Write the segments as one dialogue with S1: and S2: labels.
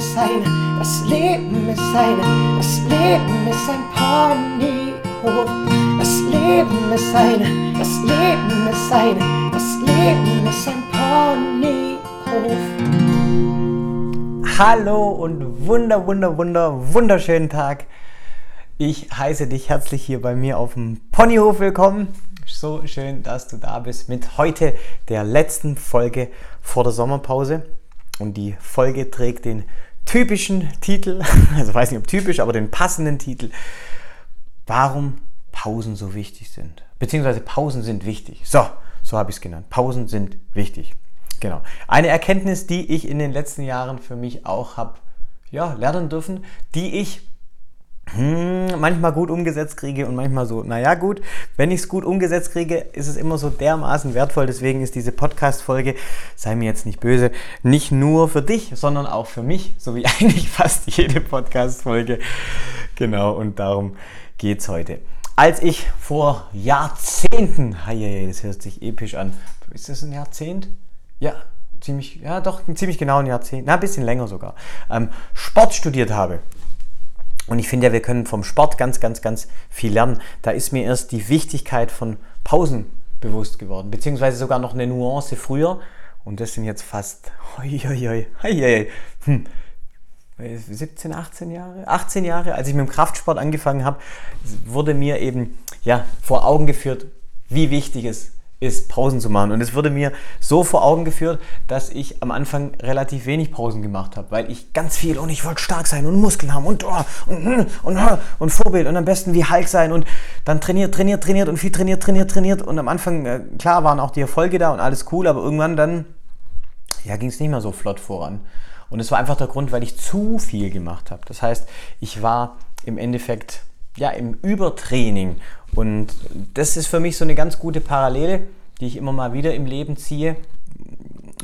S1: ist eine, das Leben ist eine, das Leben ist ein Ponyhof. Das Leben ist eine, das Leben ist eine, das Leben ist ein Ponyhof.
S2: Hallo und wunder, wunder, wunder, wunderschönen Tag. Ich heiße dich herzlich hier bei mir auf dem Ponyhof willkommen. So schön, dass du da bist mit heute der letzten Folge vor der Sommerpause. Und die Folge trägt den typischen Titel, also weiß nicht ob typisch, aber den passenden Titel, warum Pausen so wichtig sind. Beziehungsweise Pausen sind wichtig. So, so habe ich es genannt. Pausen sind wichtig. Genau. Eine Erkenntnis, die ich in den letzten Jahren für mich auch habe ja, lernen dürfen, die ich hm, manchmal gut umgesetzt kriege und manchmal so, naja gut, wenn ich es gut umgesetzt kriege, ist es immer so dermaßen wertvoll. Deswegen ist diese Podcast-Folge, sei mir jetzt nicht böse, nicht nur für dich, sondern auch für mich, so wie eigentlich fast jede Podcast-Folge. Genau, und darum geht es heute. Als ich vor Jahrzehnten, das hört sich episch an, ist das ein Jahrzehnt? Ja, ziemlich, ja doch, ziemlich genau ein Jahrzehnt, na, ein bisschen länger sogar, ähm, Sport studiert habe und ich finde ja, wir können vom Sport ganz, ganz, ganz viel lernen. Da ist mir erst die Wichtigkeit von Pausen bewusst geworden, beziehungsweise sogar noch eine Nuance früher. Und das sind jetzt fast hoi, hoi, hoi, hm, 17, 18 Jahre, 18 Jahre, als ich mit dem Kraftsport angefangen habe, wurde mir eben ja, vor Augen geführt, wie wichtig es ist Pausen zu machen. Und es wurde mir so vor Augen geführt, dass ich am Anfang relativ wenig Pausen gemacht habe, weil ich ganz viel und ich wollte stark sein und Muskeln haben und, oh, und, und, und, und Vorbild und am besten wie Hulk sein und dann trainiert, trainiert, trainiert und viel trainiert, trainiert, trainiert. Und am Anfang, äh, klar, waren auch die Erfolge da und alles cool, aber irgendwann dann, ja, ging es nicht mehr so flott voran. Und es war einfach der Grund, weil ich zu viel gemacht habe. Das heißt, ich war im Endeffekt ja, im Übertraining. Und das ist für mich so eine ganz gute Parallele, die ich immer mal wieder im Leben ziehe,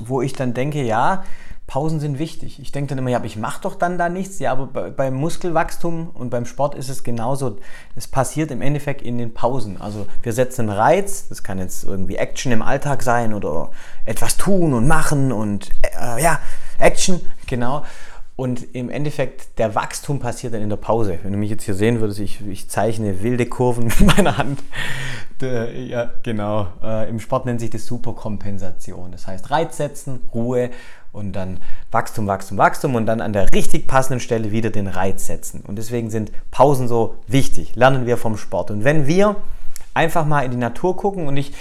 S2: wo ich dann denke, ja, Pausen sind wichtig. Ich denke dann immer, ja, aber ich mache doch dann da nichts. Ja, aber bei, beim Muskelwachstum und beim Sport ist es genauso. Es passiert im Endeffekt in den Pausen. Also wir setzen einen Reiz, das kann jetzt irgendwie Action im Alltag sein oder etwas tun und machen und äh, ja, Action, genau. Und im Endeffekt, der Wachstum passiert dann in der Pause. Wenn du mich jetzt hier sehen würdest, ich, ich zeichne wilde Kurven mit meiner Hand. De, ja, genau. Äh, Im Sport nennt sich das Superkompensation. Das heißt, Reiz setzen, Ruhe und dann Wachstum, Wachstum, Wachstum und dann an der richtig passenden Stelle wieder den Reiz setzen. Und deswegen sind Pausen so wichtig. Lernen wir vom Sport. Und wenn wir einfach mal in die Natur gucken und ich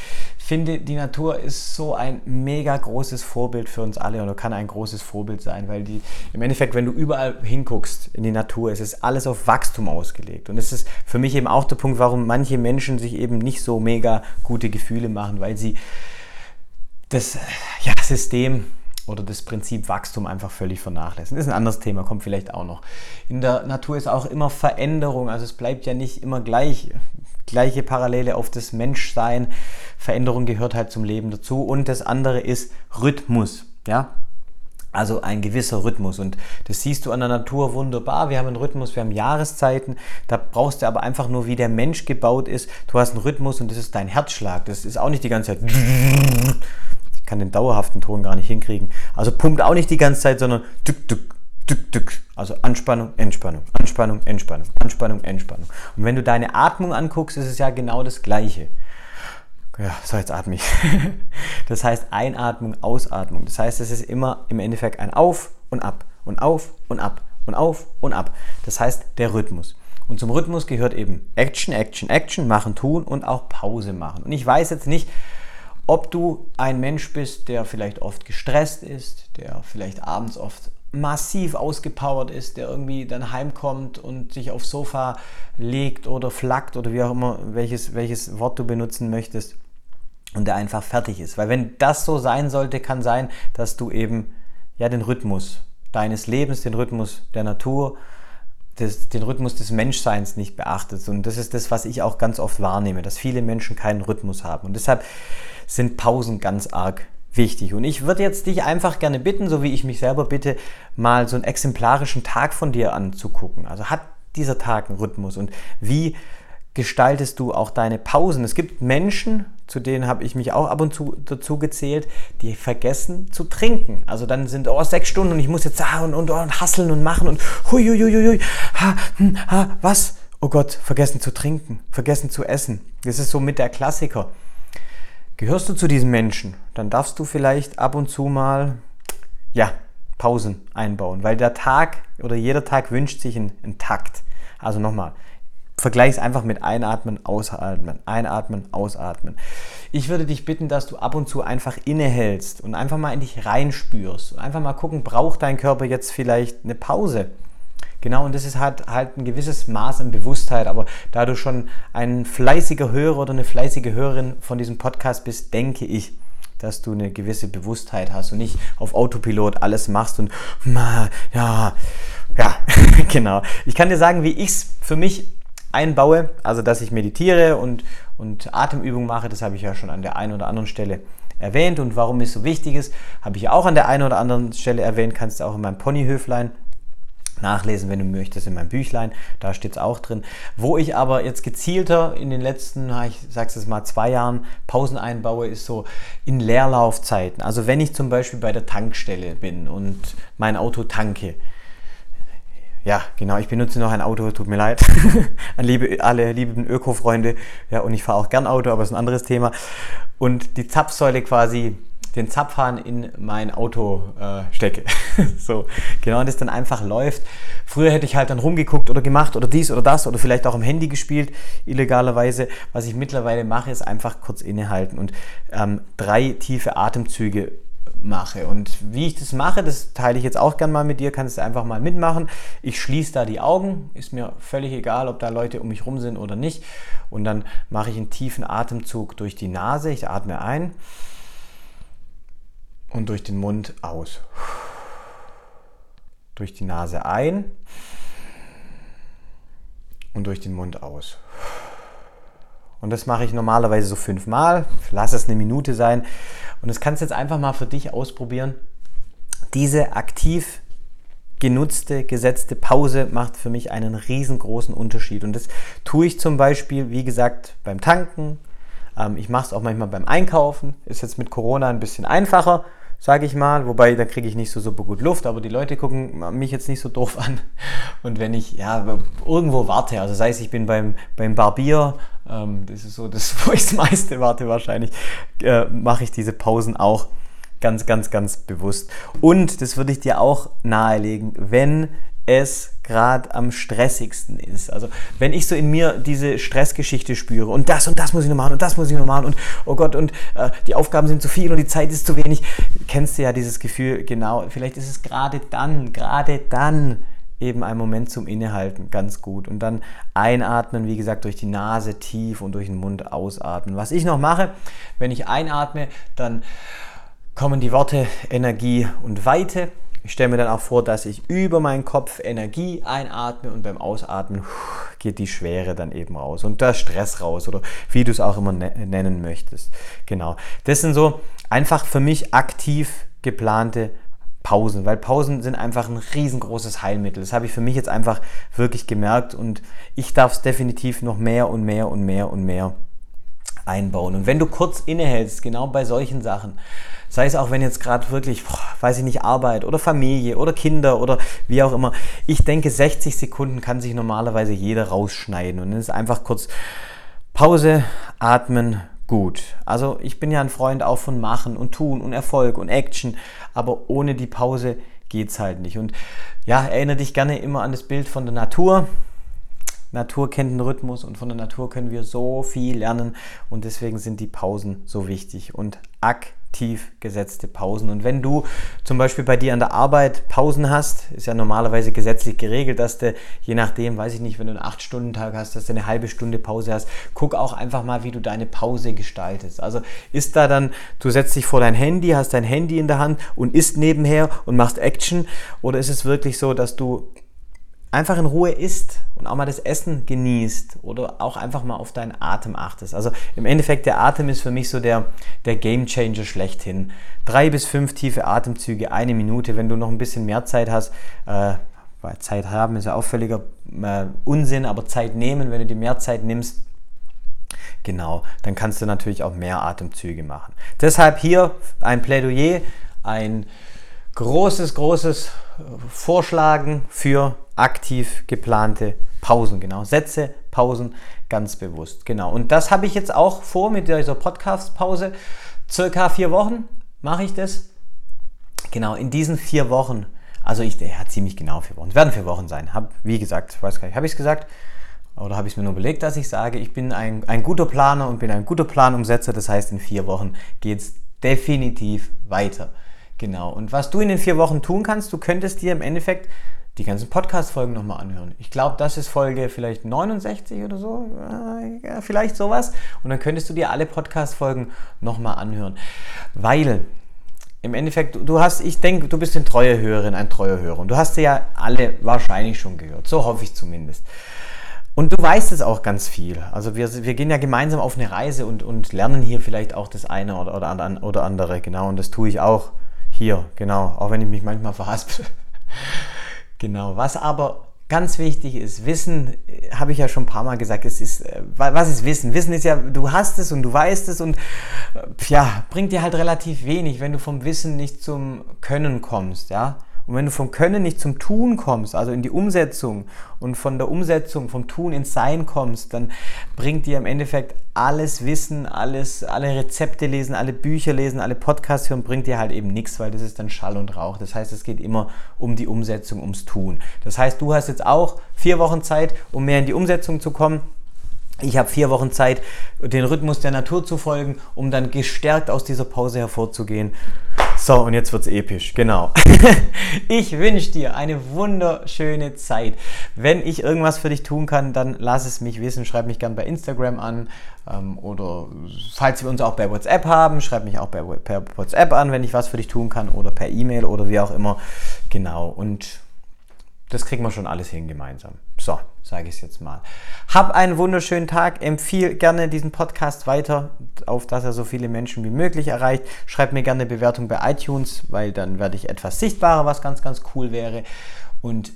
S2: finde, die Natur ist so ein mega großes Vorbild für uns alle oder kann ein großes Vorbild sein, weil die im Endeffekt, wenn du überall hinguckst in die Natur, es ist alles auf Wachstum ausgelegt. Und es ist für mich eben auch der Punkt, warum manche Menschen sich eben nicht so mega gute Gefühle machen, weil sie das ja, System oder das Prinzip Wachstum einfach völlig vernachlässigen. Ist ein anderes Thema, kommt vielleicht auch noch. In der Natur ist auch immer Veränderung, also es bleibt ja nicht immer gleich gleiche Parallele auf das Menschsein. Veränderung gehört halt zum Leben dazu. Und das andere ist Rhythmus. Ja, also ein gewisser Rhythmus. Und das siehst du an der Natur wunderbar. Wir haben einen Rhythmus, wir haben Jahreszeiten. Da brauchst du aber einfach nur, wie der Mensch gebaut ist. Du hast einen Rhythmus und das ist dein Herzschlag. Das ist auch nicht die ganze Zeit. Ich kann den dauerhaften Ton gar nicht hinkriegen. Also pumpt auch nicht die ganze Zeit, sondern dück, dück. Also Anspannung, Entspannung, Anspannung, Entspannung, Anspannung, Entspannung. Und wenn du deine Atmung anguckst, ist es ja genau das Gleiche. Ja, so jetzt atme ich. Das heißt Einatmung, Ausatmung. Das heißt, es ist immer im Endeffekt ein Auf und Ab und Auf und Ab und Auf und Ab. Das heißt der Rhythmus. Und zum Rhythmus gehört eben Action, Action, Action, machen, tun und auch Pause machen. Und ich weiß jetzt nicht, ob du ein Mensch bist, der vielleicht oft gestresst ist, der vielleicht abends oft massiv ausgepowert ist, der irgendwie dann heimkommt und sich aufs Sofa legt oder flackt oder wie auch immer, welches, welches Wort du benutzen möchtest und der einfach fertig ist. Weil wenn das so sein sollte, kann sein, dass du eben ja den Rhythmus deines Lebens, den Rhythmus der Natur, des, den Rhythmus des Menschseins nicht beachtest. Und das ist das, was ich auch ganz oft wahrnehme, dass viele Menschen keinen Rhythmus haben. Und deshalb sind Pausen ganz arg wichtig. Und ich würde jetzt dich einfach gerne bitten, so wie ich mich selber bitte, mal so einen exemplarischen Tag von dir anzugucken. Also hat dieser Tag einen Rhythmus und wie gestaltest du auch deine Pausen? Es gibt Menschen, zu denen habe ich mich auch ab und zu dazu gezählt, die vergessen zu trinken. Also dann sind, oh, sechs Stunden und ich muss jetzt ah, und, und, und hasseln und machen und huiuiuiui, ha, hm, ha, was? Oh Gott, vergessen zu trinken, vergessen zu essen. Das ist so mit der Klassiker. Gehörst du zu diesen Menschen, dann darfst du vielleicht ab und zu mal, ja, Pausen einbauen, weil der Tag oder jeder Tag wünscht sich einen, einen Takt. Also nochmal, vergleich es einfach mit Einatmen, Ausatmen, Einatmen, Ausatmen. Ich würde dich bitten, dass du ab und zu einfach innehältst und einfach mal in dich reinspürst und einfach mal gucken, braucht dein Körper jetzt vielleicht eine Pause? Genau, und das ist halt, halt ein gewisses Maß an Bewusstheit, aber da du schon ein fleißiger Hörer oder eine fleißige Hörerin von diesem Podcast bist, denke ich, dass du eine gewisse Bewusstheit hast und nicht auf Autopilot alles machst und ja, ja, genau. Ich kann dir sagen, wie ich es für mich einbaue, also dass ich meditiere und, und Atemübungen mache, das habe ich ja schon an der einen oder anderen Stelle erwähnt und warum es so wichtig ist, habe ich auch an der einen oder anderen Stelle erwähnt, kannst du auch in meinem Ponyhöflein nachlesen, wenn du möchtest, in meinem Büchlein, da steht es auch drin. Wo ich aber jetzt gezielter in den letzten, ich sag's jetzt mal, zwei Jahren Pausen einbaue, ist so in Leerlaufzeiten. Also wenn ich zum Beispiel bei der Tankstelle bin und mein Auto tanke, ja, genau, ich benutze noch ein Auto, tut mir leid. An liebe, alle lieben Öko-Freunde. Ja, und ich fahre auch gern Auto, aber es ist ein anderes Thema. Und die Zapfsäule quasi, den Zapfhahn in mein Auto äh, stecke. so, genau, und das dann einfach läuft. Früher hätte ich halt dann rumgeguckt oder gemacht oder dies oder das oder vielleicht auch am Handy gespielt, illegalerweise. Was ich mittlerweile mache, ist einfach kurz innehalten und ähm, drei tiefe Atemzüge mache. Und wie ich das mache, das teile ich jetzt auch gern mal mit dir, kannst du einfach mal mitmachen. Ich schließe da die Augen, ist mir völlig egal, ob da Leute um mich rum sind oder nicht. Und dann mache ich einen tiefen Atemzug durch die Nase. Ich atme ein und durch den Mund aus. Durch die Nase ein und durch den Mund aus. Und das mache ich normalerweise so fünfmal. Lass es eine Minute sein. Und das kannst du jetzt einfach mal für dich ausprobieren. Diese aktiv genutzte, gesetzte Pause macht für mich einen riesengroßen Unterschied. Und das tue ich zum Beispiel, wie gesagt, beim Tanken. Ähm, ich mache es auch manchmal beim Einkaufen. Ist jetzt mit Corona ein bisschen einfacher sage ich mal. Wobei, da kriege ich nicht so super gut Luft, aber die Leute gucken mich jetzt nicht so doof an. Und wenn ich ja, irgendwo warte, also sei es, ich bin beim, beim Barbier, ähm, das ist so das, wo ich das meiste warte wahrscheinlich, äh, mache ich diese Pausen auch ganz, ganz, ganz bewusst. Und das würde ich dir auch nahelegen, wenn es gerade am stressigsten ist. Also wenn ich so in mir diese Stressgeschichte spüre und das und das muss ich noch machen und das muss ich noch machen und oh Gott und äh, die Aufgaben sind zu viel und die Zeit ist zu wenig, kennst du ja dieses Gefühl, genau, vielleicht ist es gerade dann, gerade dann eben ein Moment zum Innehalten ganz gut und dann einatmen, wie gesagt, durch die Nase tief und durch den Mund ausatmen. Was ich noch mache, wenn ich einatme, dann kommen die Worte Energie und Weite ich stelle mir dann auch vor, dass ich über meinen Kopf Energie einatme und beim Ausatmen geht die Schwere dann eben raus und der Stress raus oder wie du es auch immer ne-, nennen möchtest. Genau. Das sind so einfach für mich aktiv geplante Pausen, weil Pausen sind einfach ein riesengroßes Heilmittel. Das habe ich für mich jetzt einfach wirklich gemerkt und ich darf es definitiv noch mehr und mehr und mehr und mehr einbauen. Und wenn du kurz innehältst, genau bei solchen Sachen, Sei es auch, wenn jetzt gerade wirklich, boah, weiß ich nicht, Arbeit oder Familie oder Kinder oder wie auch immer. Ich denke, 60 Sekunden kann sich normalerweise jeder rausschneiden. Und dann ist einfach kurz Pause, atmen, gut. Also ich bin ja ein Freund auch von Machen und Tun und Erfolg und Action, aber ohne die Pause geht es halt nicht. Und ja, erinnere dich gerne immer an das Bild von der Natur. Natur kennt den Rhythmus und von der Natur können wir so viel lernen und deswegen sind die Pausen so wichtig und aktiv gesetzte Pausen. Und wenn du zum Beispiel bei dir an der Arbeit Pausen hast, ist ja normalerweise gesetzlich geregelt, dass du je nachdem, weiß ich nicht, wenn du einen 8-Stunden-Tag hast, dass du eine halbe Stunde Pause hast, guck auch einfach mal, wie du deine Pause gestaltest. Also ist da dann, du setzt dich vor dein Handy, hast dein Handy in der Hand und isst nebenher und machst Action oder ist es wirklich so, dass du einfach in Ruhe isst und auch mal das Essen genießt oder auch einfach mal auf deinen Atem achtest. Also im Endeffekt, der Atem ist für mich so der, der Game Changer schlechthin. Drei bis fünf tiefe Atemzüge, eine Minute. Wenn du noch ein bisschen mehr Zeit hast, äh, weil Zeit haben ist ja auch völliger äh, Unsinn, aber Zeit nehmen, wenn du dir mehr Zeit nimmst, Genau, dann kannst du natürlich auch mehr Atemzüge machen. Deshalb hier ein Plädoyer, ein großes, großes Vorschlagen für aktiv geplante Pausen. Genau, Sätze, Pausen, ganz bewusst. Genau, und das habe ich jetzt auch vor mit dieser Podcast-Pause. Circa vier Wochen mache ich das. Genau, in diesen vier Wochen, also ich, ja, ziemlich genau vier Wochen, es werden vier Wochen sein. Hab, wie gesagt, weiß gar nicht, habe ich es gesagt? Oder habe ich es mir nur überlegt, dass ich sage, ich bin ein, ein guter Planer und bin ein guter Planumsetzer. Das heißt, in vier Wochen geht es definitiv weiter. Genau. Und was du in den vier Wochen tun kannst, du könntest dir im Endeffekt die ganzen Podcast-Folgen nochmal anhören. Ich glaube, das ist Folge vielleicht 69 oder so, ja, vielleicht sowas. Und dann könntest du dir alle Podcast-Folgen nochmal anhören. Weil im Endeffekt, du hast, ich denke, du bist eine treue Hörerin, ein treuer Hörer. Und du hast sie ja alle wahrscheinlich schon gehört. So hoffe ich zumindest. Und du weißt es auch ganz viel. Also wir, wir gehen ja gemeinsam auf eine Reise und, und lernen hier vielleicht auch das eine oder, oder, oder andere. Genau, und das tue ich auch hier, genau. Auch wenn ich mich manchmal verhaspel. genau. Was aber ganz wichtig ist, Wissen, äh, habe ich ja schon ein paar Mal gesagt, es ist, äh, was ist Wissen? Wissen ist ja, du hast es und du weißt es und äh, ja, bringt dir halt relativ wenig, wenn du vom Wissen nicht zum Können kommst, ja. Und wenn du vom Können nicht zum Tun kommst, also in die Umsetzung und von der Umsetzung, vom Tun ins Sein kommst, dann bringt dir im Endeffekt alles Wissen, alles, alle Rezepte lesen, alle Bücher lesen, alle Podcasts hören, bringt dir halt eben nichts, weil das ist dann Schall und Rauch. Das heißt, es geht immer um die Umsetzung, ums Tun. Das heißt, du hast jetzt auch vier Wochen Zeit, um mehr in die Umsetzung zu kommen. Ich habe vier Wochen Zeit, den Rhythmus der Natur zu folgen, um dann gestärkt aus dieser Pause hervorzugehen. So, und jetzt wird's episch, genau. ich wünsche dir eine wunderschöne Zeit. Wenn ich irgendwas für dich tun kann, dann lass es mich wissen. Schreib mich gern bei Instagram an ähm, oder falls wir uns auch bei WhatsApp haben, schreib mich auch bei, per WhatsApp an, wenn ich was für dich tun kann oder per E-Mail oder wie auch immer. Genau, und das kriegen wir schon alles hin gemeinsam. So, sage ich es jetzt mal. Hab einen wunderschönen Tag. Empfehle gerne diesen Podcast weiter, auf dass er so viele Menschen wie möglich erreicht. Schreib mir gerne eine Bewertung bei iTunes, weil dann werde ich etwas sichtbarer, was ganz, ganz cool wäre. Und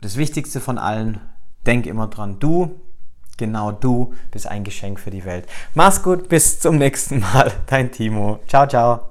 S2: das Wichtigste von allen, denk immer dran, du, genau du, bist ein Geschenk für die Welt. Mach's gut, bis zum nächsten Mal. Dein Timo. Ciao, ciao.